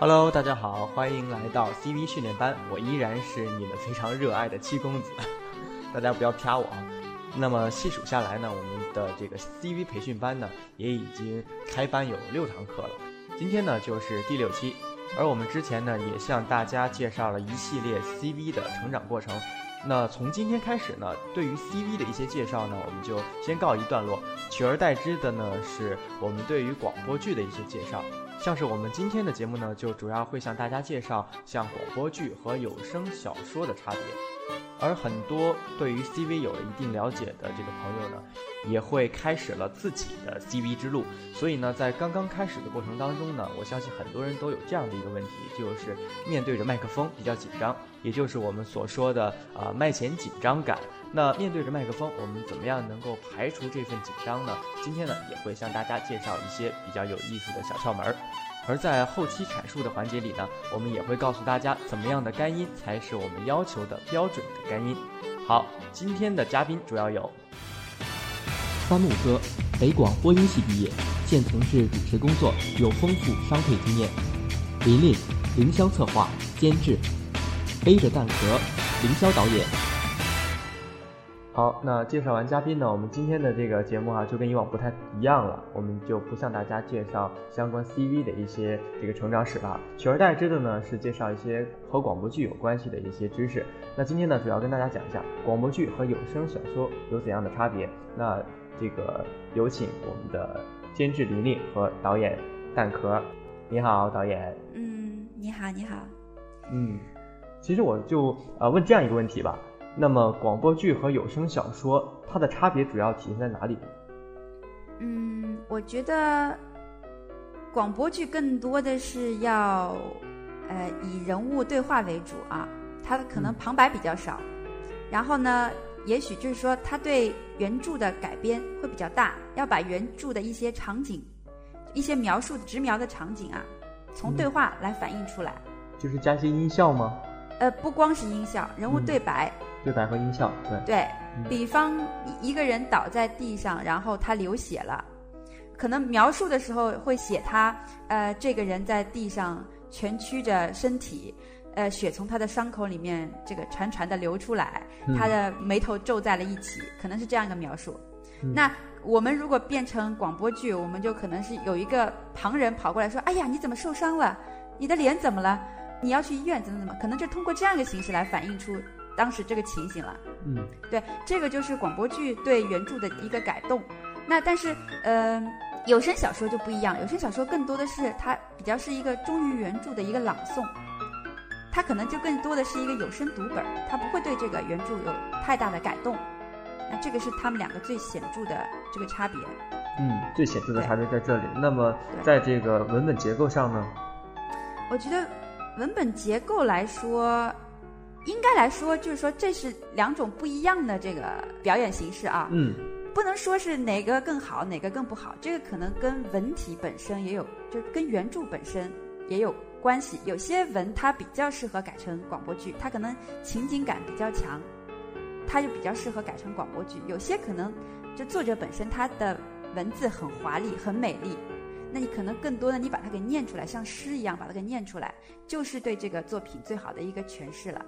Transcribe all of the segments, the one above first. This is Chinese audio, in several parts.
Hello，大家好，欢迎来到 CV 训练班，我依然是你们非常热爱的七公子，大家不要啪我啊。那么细数下来呢，我们的这个 CV 培训班呢，也已经开班有六堂课了，今天呢就是第六期，而我们之前呢也向大家介绍了一系列 CV 的成长过程。那从今天开始呢，对于 CV 的一些介绍呢，我们就先告一段落，取而代之的呢，是我们对于广播剧的一些介绍。像是我们今天的节目呢，就主要会向大家介绍像广播剧和有声小说的差别。而很多对于 CV 有了一定了解的这个朋友呢，也会开始了自己的 CV 之路。所以呢，在刚刚开始的过程当中呢，我相信很多人都有这样的一个问题，就是面对着麦克风比较紧张，也就是我们所说的啊麦前紧张感。那面对着麦克风，我们怎么样能够排除这份紧张呢？今天呢，也会向大家介绍一些比较有意思的小窍门儿。而在后期阐述的环节里呢，我们也会告诉大家怎么样的干音才是我们要求的标准的干音。好，今天的嘉宾主要有三木哥，北广播音系毕业，现从事主持工作，有丰富商配经验。琳琳，凌霄策划、监制，背着蛋壳，凌霄导演。好，那介绍完嘉宾呢，我们今天的这个节目啊，就跟以往不太一样了，我们就不向大家介绍相关 CV 的一些这个成长史了，取而代之的呢是介绍一些和广播剧有关系的一些知识。那今天呢，主要跟大家讲一下广播剧和有声小说有怎样的差别。那这个有请我们的监制琳琳和导演蛋壳。你好，导演。嗯，你好，你好。嗯，其实我就呃问这样一个问题吧。那么广播剧和有声小说，它的差别主要体现在哪里？嗯，我觉得广播剧更多的是要，呃，以人物对话为主啊，它可能旁白比较少。然后呢，也许就是说，它对原著的改编会比较大，要把原著的一些场景、一些描述直描的场景啊，从对话来反映出来。就是加些音效吗？呃，不光是音效，人物对白。对白和音效，对对比方一个人倒在地上，然后他流血了，可能描述的时候会写他呃这个人在地上蜷曲着身体，呃血从他的伤口里面这个潺潺的流出来，他的眉头皱在了一起，可能是这样一个描述。那我们如果变成广播剧，我们就可能是有一个旁人跑过来说：“哎呀，你怎么受伤了？你的脸怎么了？你要去医院怎么怎么？”可能就通过这样一个形式来反映出。当时这个情形了，嗯，对，这个就是广播剧对原著的一个改动。那但是，呃，有声小说就不一样，有声小说更多的是它比较是一个忠于原著的一个朗诵，它可能就更多的是一个有声读本，它不会对这个原著有太大的改动。那这个是他们两个最显著的这个差别。嗯，最显著的差别在这里。那么，在这个文本结构上呢？我觉得文本结构来说。应该来说，就是说这是两种不一样的这个表演形式啊。嗯，不能说是哪个更好，哪个更不好。这个可能跟文体本身也有，就跟原著本身也有关系。有些文它比较适合改成广播剧，它可能情景感比较强，它就比较适合改成广播剧。有些可能就作者本身他的文字很华丽、很美丽，那你可能更多的你把它给念出来，像诗一样把它给念出来，就是对这个作品最好的一个诠释了。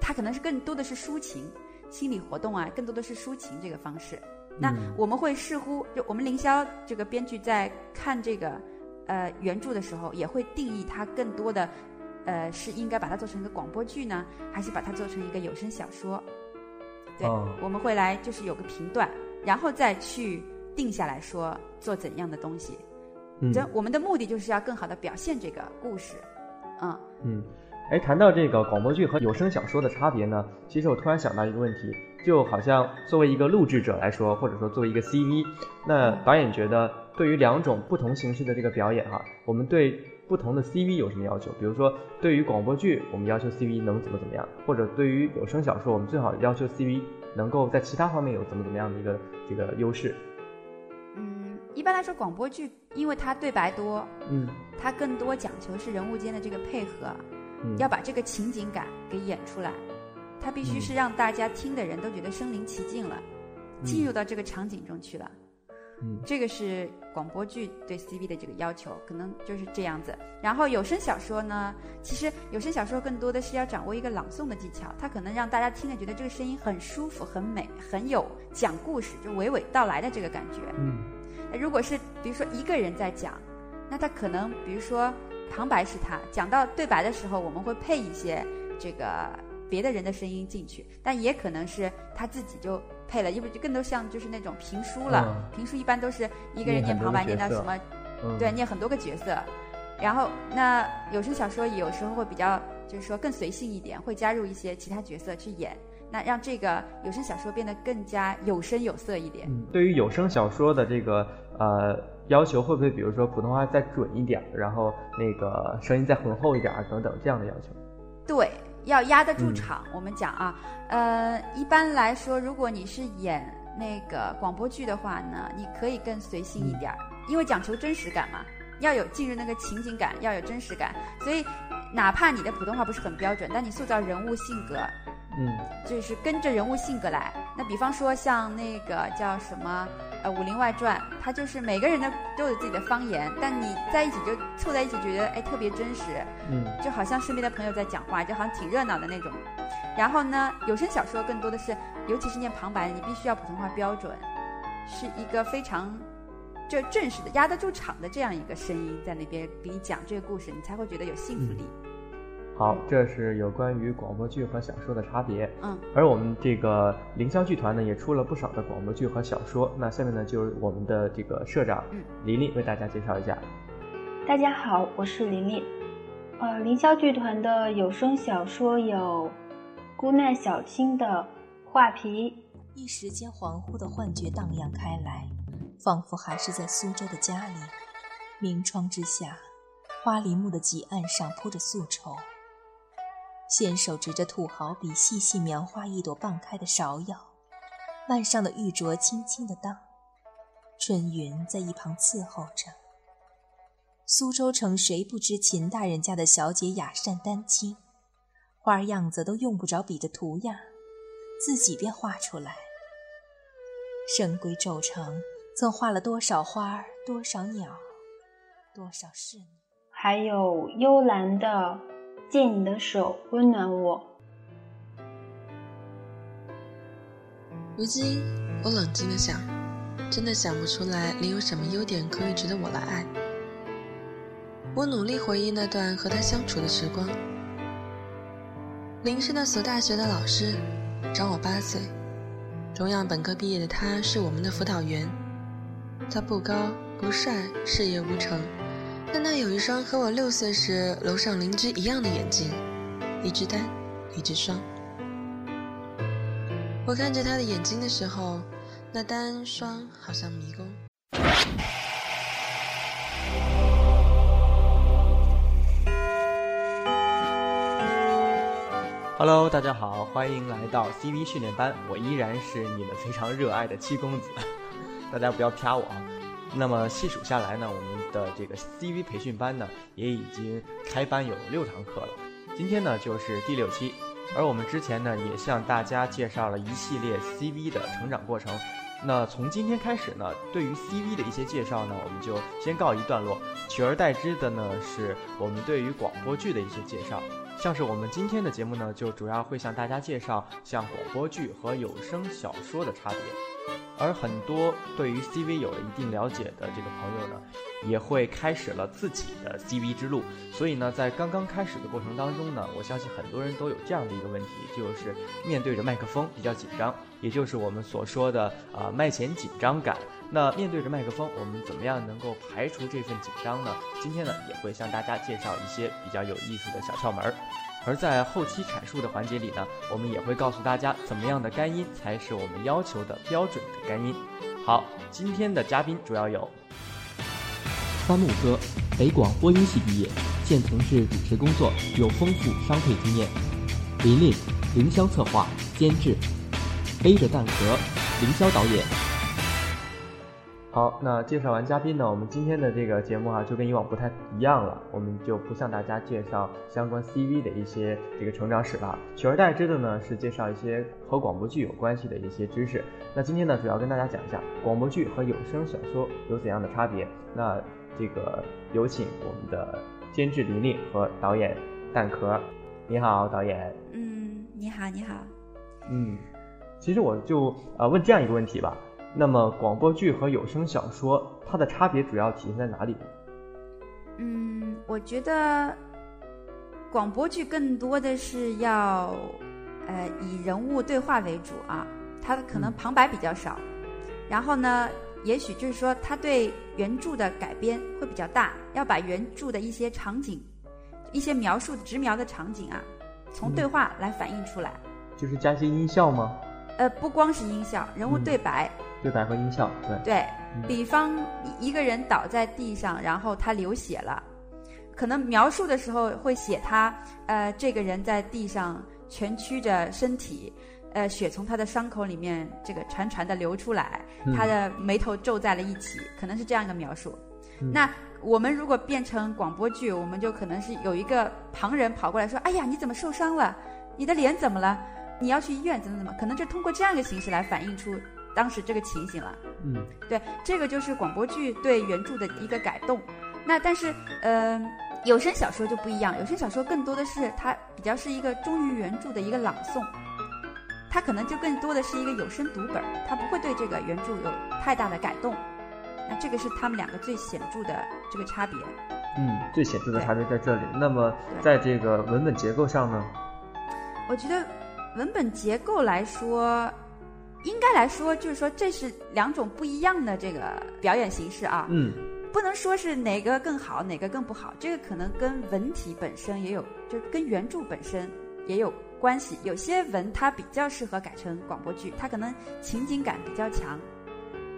它可能是更多的是抒情、心理活动啊，更多的是抒情这个方式。那我们会视乎，就我们凌霄这个编剧在看这个呃原著的时候，也会定义它更多的呃是应该把它做成一个广播剧呢，还是把它做成一个有声小说？对，我们会来就是有个评断，然后再去定下来说做怎样的东西。这我们的目的就是要更好的表现这个故事。嗯嗯。哎，谈到这个广播剧和有声小说的差别呢，其实我突然想到一个问题，就好像作为一个录制者来说，或者说作为一个 CV，那导演觉得对于两种不同形式的这个表演哈，我们对不同的 CV 有什么要求？比如说，对于广播剧，我们要求 CV 能怎么怎么样，或者对于有声小说，我们最好要求 CV 能够在其他方面有怎么怎么样的一个这个优势。嗯，一般来说，广播剧因为它对白多，嗯，它更多讲求是人物间的这个配合。要把这个情景感给演出来，它必须是让大家听的人都觉得身临其境了，进入到这个场景中去了。嗯这个是广播剧对 CV 的这个要求，可能就是这样子。然后有声小说呢，其实有声小说更多的是要掌握一个朗诵的技巧，它可能让大家听着觉得这个声音很舒服、很美、很有讲故事，就娓娓道来的这个感觉。嗯那如果是比如说一个人在讲，那他可能比如说旁白是他讲到对白的时候，我们会配一些这个别的人的声音进去，但也可能是他自己就配了，因为就更多像就是那种评书了。嗯评书一般都是一个人念旁白，念到什么嗯，对，念很多个角色。然后那有声小说有时候会比较就是说更随性一点，会加入一些其他角色去演，那让这个有声小说变得更加有声有色一点。嗯，对于有声小说的这个呃要求，会不会比如说普通话再准一点，然后那个声音再浑厚一点等等这样的要求？对，要压得住嗯场。我们讲啊，呃，一般来说，如果你是演那个广播剧的话呢，你可以更随性一点儿，因为讲求真实感嘛，要有进入那个情景感，要有真实感。所以，哪怕你的普通话不是很标准，但你塑造人物性格，嗯就是跟着人物性格来。那比方说像那个叫什么呃《武林外传》，它就是每个人的都有自己的方言，但你在一起就凑在一起，觉得哎特别真实。嗯就好像身边的朋友在讲话，就好像挺热闹的那种。然后呢，有声小说更多的是，尤其是念旁白，你必须要普通话标准，是一个非常就正式的压得住场的这样一个声音在那边给你讲这个故事，你才会觉得有信服力。好，这是有关于广播剧和小说的差别。嗯，而我们这个凌霄剧团呢，也出了不少的广播剧和小说。那下面呢，就是我们的这个社长嗯琳琳为大家介绍一下。大家好，我是琳琳。呃，凌霄剧团的有声小说有《孤难小青的画皮》，一时间恍惚的幻觉荡漾开来，仿佛还是在苏州的家里。明窗之下，花梨木的几案上铺着素绸，纤手执着土豪笔，细细描画一朵半开的芍药，腕上的玉镯轻轻的荡，春云在一旁伺候着。苏州城谁不知秦大人家的小姐雅善丹青，花样子都用不着比的图样，自己便画出来。深闺昼城曾画了多少花儿，多少鸟，多少仕女。还有幽兰的《借你的手温暖我》。如今，我冷静的想，真的想不出来林有什么优点可以值得我来爱。我努力回忆那段和他相处的时光。林是那所大学的老师，长我八岁。中央本科毕业的他是我们的辅导员。他不高不帅，事业无成，但他有一双和我六岁时楼上邻居一样的眼睛，一只单，一只双。我看着他的眼睛的时候，那单双好像迷宫。Hello，大家好，欢迎来到 CV 训练班，我依然是你们非常热爱的七公子，大家不要啪我啊。那么细数下来呢，我们的这个 CV 培训班呢，也已经开班有六堂课了，今天呢就是第六期，而我们之前呢也向大家介绍了一系列 CV 的成长过程。那从今天开始呢，对于 CV 的一些介绍呢，我们就先告一段落，取而代之的呢是我们对于广播剧的一些介绍。像是我们今天的节目呢，就主要会向大家介绍像广播剧和有声小说的差别，而很多对于 CV 有了一定了解的这个朋友呢，也会开始了自己的 CV 之路。所以呢，在刚刚开始的过程当中呢，我相信很多人都有这样的一个问题，就是面对着麦克风比较紧张，也就是我们所说的啊、麦前紧张感。那面对着麦克风，我们怎么样能够排除这份紧张呢？今天呢，也会向大家介绍一些比较有意思的小窍门儿。而在后期阐述的环节里呢，我们也会告诉大家怎么样的干音才是我们要求的标准的干音。好，今天的嘉宾主要有三木哥，北广播音系毕业，现从事主持工作，有丰富商配经验。琳琳，凌霄策划监制，背着蛋壳，凌霄导演。好，那介绍完嘉宾呢，我们今天的这个节目啊，就跟以往不太一样了，我们就不向大家介绍相关 CV 的一些这个成长史了，取而代之的呢是介绍一些和广播剧有关系的一些知识。那今天呢，主要跟大家讲一下广播剧和有声小说有怎样的差别。那这个有请我们的监制林林和导演蛋壳。你好，导演。嗯，你好，你好。嗯，其实我就呃问这样一个问题吧。那么广播剧和有声小说，它的差别主要体现在哪里？嗯，我觉得广播剧更多的是要呃以人物对话为主啊，它可能旁白比较少。然后呢，也许就是说，它对原著的改编会比较大，要把原著的一些场景、一些描述直描的场景啊，从对话来反映出来。就是加些音效吗？呃，不光是音效，人物对白。对白和音效，对对，比方一个人倒在地上，然后他流血了，可能描述的时候会写他，呃，这个人在地上蜷曲着身体，呃，血从他的伤口里面这个潺潺的流出来，他的眉头皱在了一起，可能是这样一个描述。那我们如果变成广播剧，我们就可能是有一个旁人跑过来说：“哎呀，你怎么受伤了？你的脸怎么了？你要去医院怎么怎么？”可能就通过这样一个形式来反映出。当时这个情形了，嗯，对，这个就是广播剧对原著的一个改动。那但是，呃，有声小说就不一样，有声小说更多的是它比较是一个忠于原著的一个朗诵，它可能就更多的是一个有声读本，它不会对这个原著有太大的改动。那这个是他们两个最显著的这个差别。嗯，最显著的差别在这里。那么，在这个文本结构上呢？我觉得文本结构来说。应该来说，就是说这是两种不一样的这个表演形式啊。嗯，不能说是哪个更好，哪个更不好。这个可能跟文体本身也有，就跟原著本身也有关系。有些文它比较适合改成广播剧，它可能情景感比较强，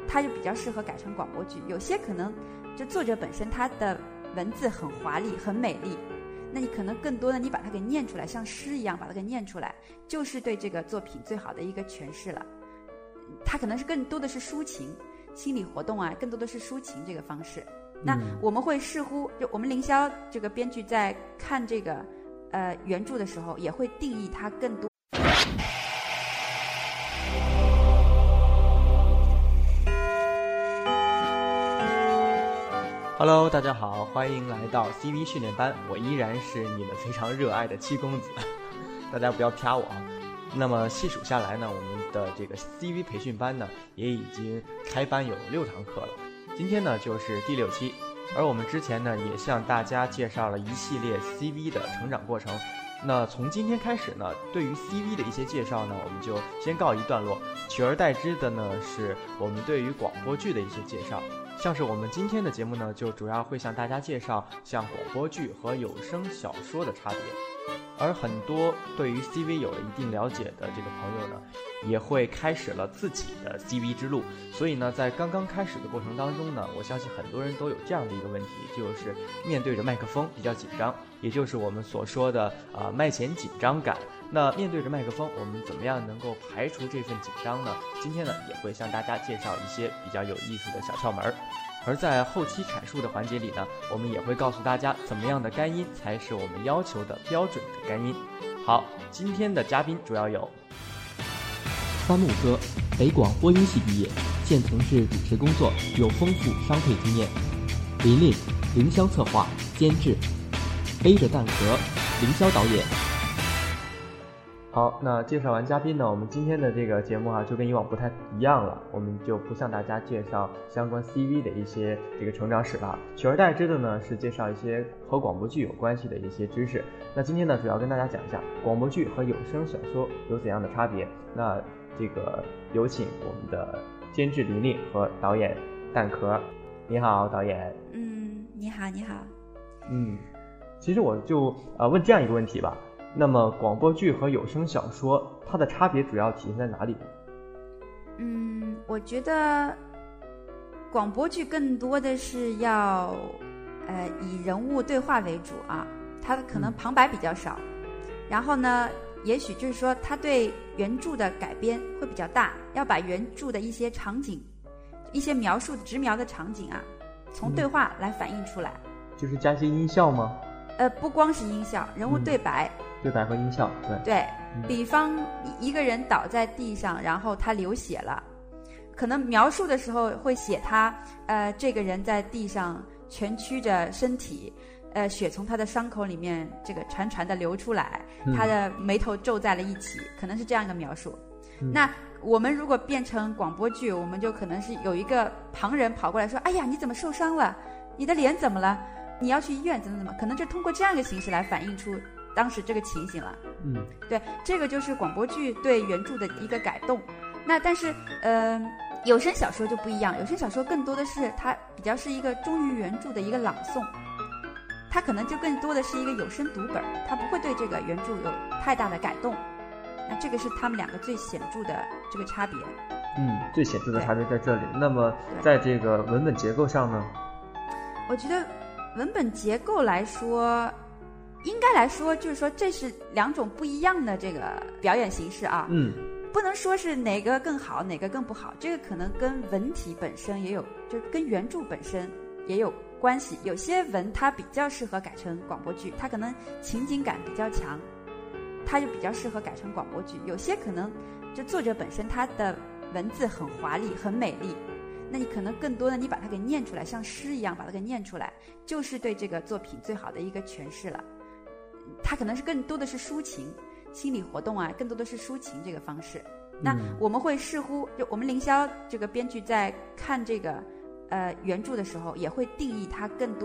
它就比较适合改成广播剧。有些可能就作者本身他的文字很华丽、很美丽，那你可能更多的你把它给念出来，像诗一样把它给念出来，就是对这个作品最好的一个诠释了。它可能是更多的是抒情、心理活动啊，更多的是抒情这个方式。那我们会视乎，就我们凌霄这个编剧在看这个呃原著的时候，也会定义它更多。Hello，大家好，欢迎来到 CV 训练班，我依然是你们非常热爱的七公子，大家不要啪我啊。那么细数下来呢，我们的这个 CV 培训班呢，也已经开班有六堂课了。今天呢就是第六期，而我们之前呢也向大家介绍了一系列 CV 的成长过程。那从今天开始呢，对于 CV 的一些介绍呢，我们就先告一段落。取而代之的呢，是我们对于广播剧的一些介绍。像是我们今天的节目呢，就主要会向大家介绍像广播剧和有声小说的差别。而很多对于 CV 有了一定了解的这个朋友呢，也会开始了自己的 CV 之路。所以呢，在刚刚开始的过程当中呢，我相信很多人都有这样的一个问题，就是面对着麦克风比较紧张，也就是我们所说的啊麦前紧张感。那面对着麦克风，我们怎么样能够排除这份紧张呢？今天呢，也会向大家介绍一些比较有意思的小窍门儿。而在后期阐述的环节里呢，我们也会告诉大家怎么样的干音才是我们要求的标准的干音。好，今天的嘉宾主要有三木哥，北广播音系毕业，现从事主持工作，有丰富商配经验。琳琳，凌霄策划监制，背着蛋壳，凌霄导演。好，那介绍完嘉宾呢，我们今天的这个节目啊，就跟以往不太一样了，我们就不向大家介绍相关 CV 的一些这个成长史了，取而代之的呢是介绍一些和广播剧有关系的一些知识。那今天呢，主要跟大家讲一下广播剧和有声小说有怎样的差别。那这个有请我们的监制林丽和导演蛋壳。你好，导演。嗯，你好，你好。嗯，其实我就呃问这样一个问题吧。那么广播剧和有声小说，它的差别主要体现在哪里？嗯，我觉得广播剧更多的是要呃以人物对话为主啊，它可能旁白比较少。然后呢，也许就是说，它对原著的改编会比较大，要把原著的一些场景、一一些描述直描的场景啊，从对话来反映出来。就是加些音效吗？呃，不光是音效，人物嗯对白。对白和音效，对，对嗯比方一一个人倒在地上，然后他流血了，可能描述的时候会写他，呃，这个人在地上蜷曲着身体，呃，血从他的伤口里面这个潺潺的流出来，嗯他的眉头皱在了一起，可能是这样一个描述。嗯那我们如果变成广播剧，我们就可能是有一个旁人跑过来说：“哎呀，你怎么受伤了？你的脸怎么了？你要去医院，怎么怎么？”可能就通过这样一个形式来反映出当时这个情形了。嗯对，这个就是广播剧对原著的一个改动。那但是，呃，有声小说就不一样，有声小说更多的是它比较是一个忠于原著的一个朗诵，它可能就更多的是一个有声读本，它不会对这个原著有太大的改动。那这个是他们两个最显著的这个差别。嗯，最显著的差别在这里。那么在这个文本结构上呢？我觉得文本结构来说，应该来说就是说这是两种不一样的这个表演形式啊。嗯不能说是哪个更好，哪个更不好，这个可能跟文体本身也有，就是跟原著本身也有关系。有些文它比较适合改成广播剧，它可能情景感比较强，它就比较适合改成广播剧。有些可能就作者本身他的文字很华丽、很美丽，那你可能更多的你把它给念出来，像诗一样把它给念出来，就是对这个作品最好的一个诠释了。它可能是更多的是抒情。心理活动啊，更多的是抒情这个方式。那嗯我们会视乎，就我们凌霄这个编剧在看这个呃原著的时候，也会定义它更多。